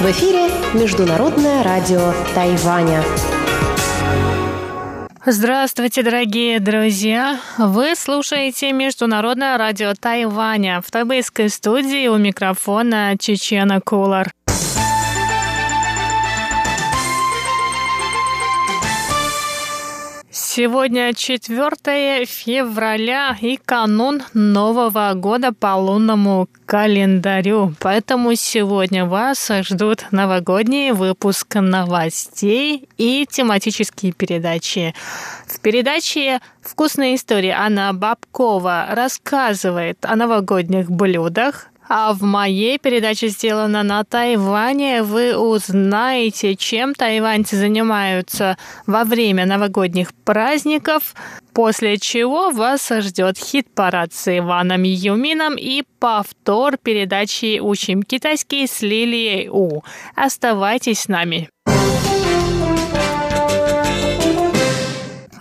В эфире Международное радио Тайваня. Здравствуйте, дорогие друзья! Вы слушаете Международное радио Тайваня в тайбэйской студии у микрофона Чечена Кулар. Сегодня 4 февраля и канун Нового года по лунному календарю. Поэтому сегодня вас ждут новогодний выпуск новостей и тематические передачи. В передаче «Вкусная история» Анна Бабкова рассказывает о новогодних блюдах, а в моей передаче «Сделано на Тайване» вы узнаете, чем тайваньцы занимаются во время новогодних праздников, после чего вас ждет хит-парад с Иваном Юмином и повтор передачи «Учим китайский» с Лилией У. Оставайтесь с нами.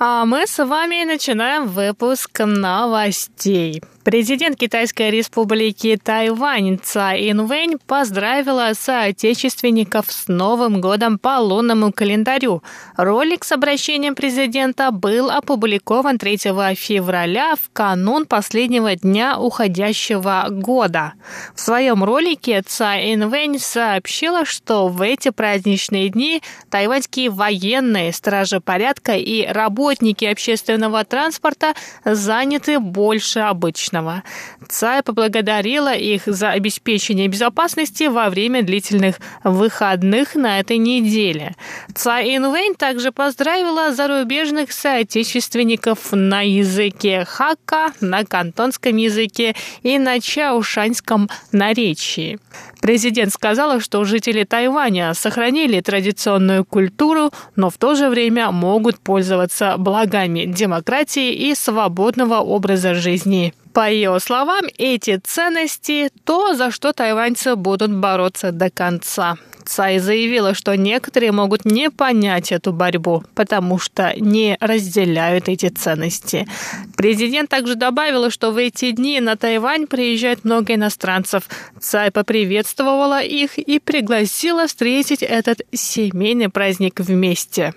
А мы с вами начинаем выпуск новостей. Президент Китайской республики Тайвань Цай Инвэнь поздравила соотечественников с Новым годом по лунному календарю. Ролик с обращением президента был опубликован 3 февраля в канун последнего дня уходящего года. В своем ролике Цай Инвэнь сообщила, что в эти праздничные дни тайваньские военные, стражи порядка и работники общественного транспорта заняты больше обычно личного. Цай поблагодарила их за обеспечение безопасности во время длительных выходных на этой неделе. Цай Инвейн также поздравила зарубежных соотечественников на языке хака, на кантонском языке и на чаушанском наречии. Президент сказала, что жители Тайваня сохранили традиционную культуру, но в то же время могут пользоваться благами демократии и свободного образа жизни. По ее словам, эти ценности – то, за что тайваньцы будут бороться до конца. Цай заявила, что некоторые могут не понять эту борьбу, потому что не разделяют эти ценности. Президент также добавила, что в эти дни на Тайвань приезжает много иностранцев. Цай поприветствовала их и пригласила встретить этот семейный праздник вместе.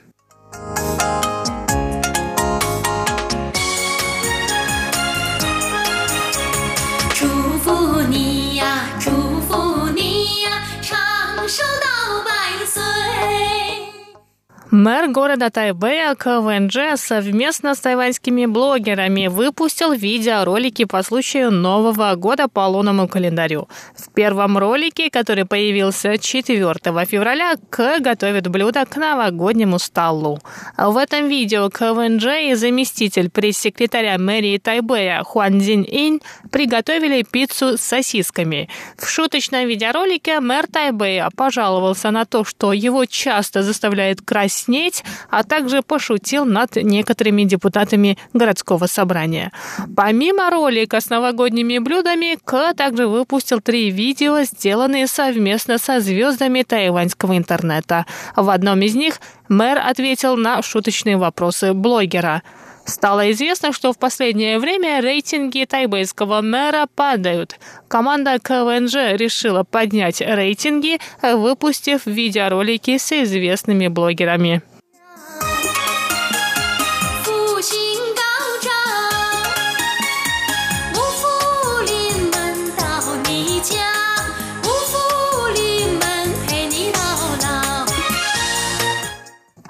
Мэр города Тайбэя КВНЖ совместно с тайваньскими блогерами выпустил видеоролики по случаю Нового года по лунному календарю. В первом ролике, который появился 4 февраля, К готовит блюдо к новогоднему столу. В этом видео КВНЖ и заместитель пресс-секретаря мэрии Тайбэя Хуан Цзин Инь приготовили пиццу с сосисками. В шуточном видеоролике мэр Тайбэя пожаловался на то, что его часто заставляет красть краснеть, а также пошутил над некоторыми депутатами городского собрания. Помимо ролика с новогодними блюдами, К также выпустил три видео, сделанные совместно со звездами тайваньского интернета. В одном из них мэр ответил на шуточные вопросы блогера. Стало известно, что в последнее время рейтинги тайбэйского мэра падают. Команда КВНЖ решила поднять рейтинги, выпустив видеоролики с известными блогерами.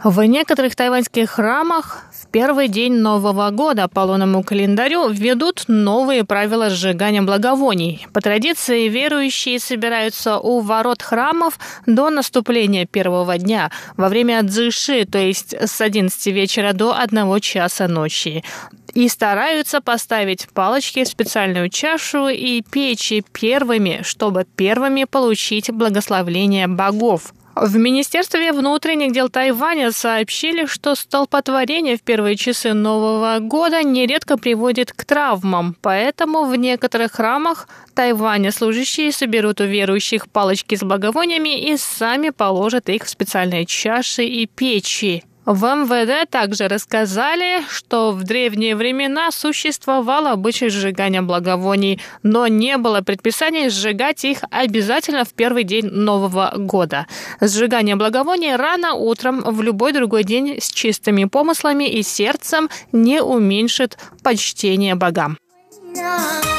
В некоторых тайваньских храмах в первый день Нового года по лунному календарю введут новые правила сжигания благовоний. По традиции верующие собираются у ворот храмов до наступления первого дня во время дзыши, то есть с 11 вечера до 1 часа ночи и стараются поставить палочки в специальную чашу и печи первыми, чтобы первыми получить благословление богов. В Министерстве внутренних дел Тайваня сообщили, что столпотворение в первые часы Нового года нередко приводит к травмам, поэтому в некоторых храмах Тайваня служащие соберут у верующих палочки с благовониями и сами положат их в специальные чаши и печи. В МВД также рассказали, что в древние времена существовал обычай сжигания благовоний, но не было предписания сжигать их обязательно в первый день Нового года. Сжигание благовоний рано утром в любой другой день с чистыми помыслами и сердцем не уменьшит почтение богам. 复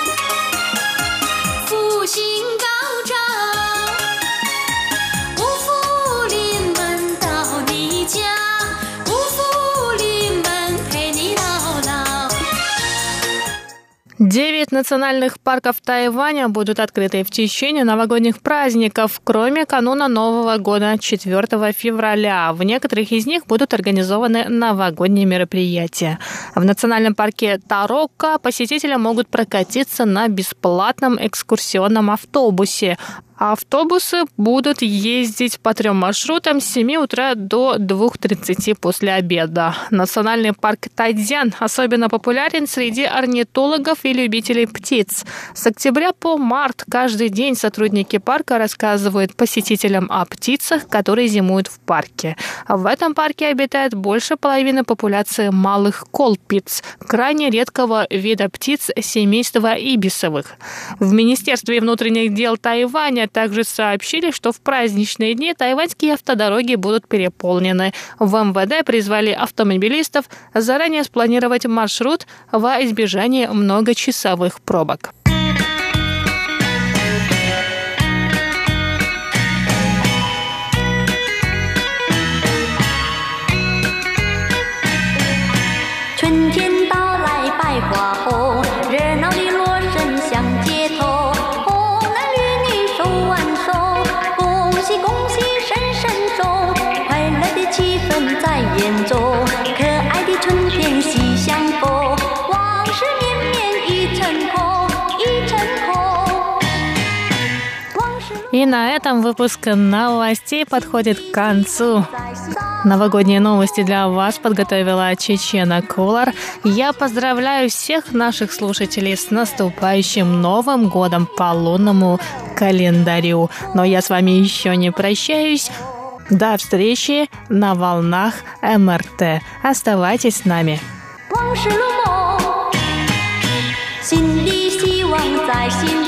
Девять национальных парков Тайваня будут открыты в течение новогодних праздников, кроме кануна Нового года 4 февраля. В некоторых из них будут организованы новогодние мероприятия. В национальном парке Тарока посетители могут прокатиться на бесплатном экскурсионном автобусе, Автобусы будут ездить по трем маршрутам с 7 утра до 2.30 после обеда. Национальный парк Тайдзян особенно популярен среди орнитологов и любителей птиц. С октября по март каждый день сотрудники парка рассказывают посетителям о птицах, которые зимуют в парке. В этом парке обитает больше половины популяции малых колпиц, крайне редкого вида птиц семейства ибисовых. В Министерстве внутренних дел Тайваня также сообщили, что в праздничные дни тайваньские автодороги будут переполнены. В МВД призвали автомобилистов заранее спланировать маршрут во избежание многочасовых пробок. И на этом выпуск новостей подходит к концу. Новогодние новости для вас подготовила Чечена Кулар. Я поздравляю всех наших слушателей с наступающим Новым годом по лунному календарю. Но я с вами еще не прощаюсь. До встречи на волнах МРТ. Оставайтесь с нами. 心里希望在心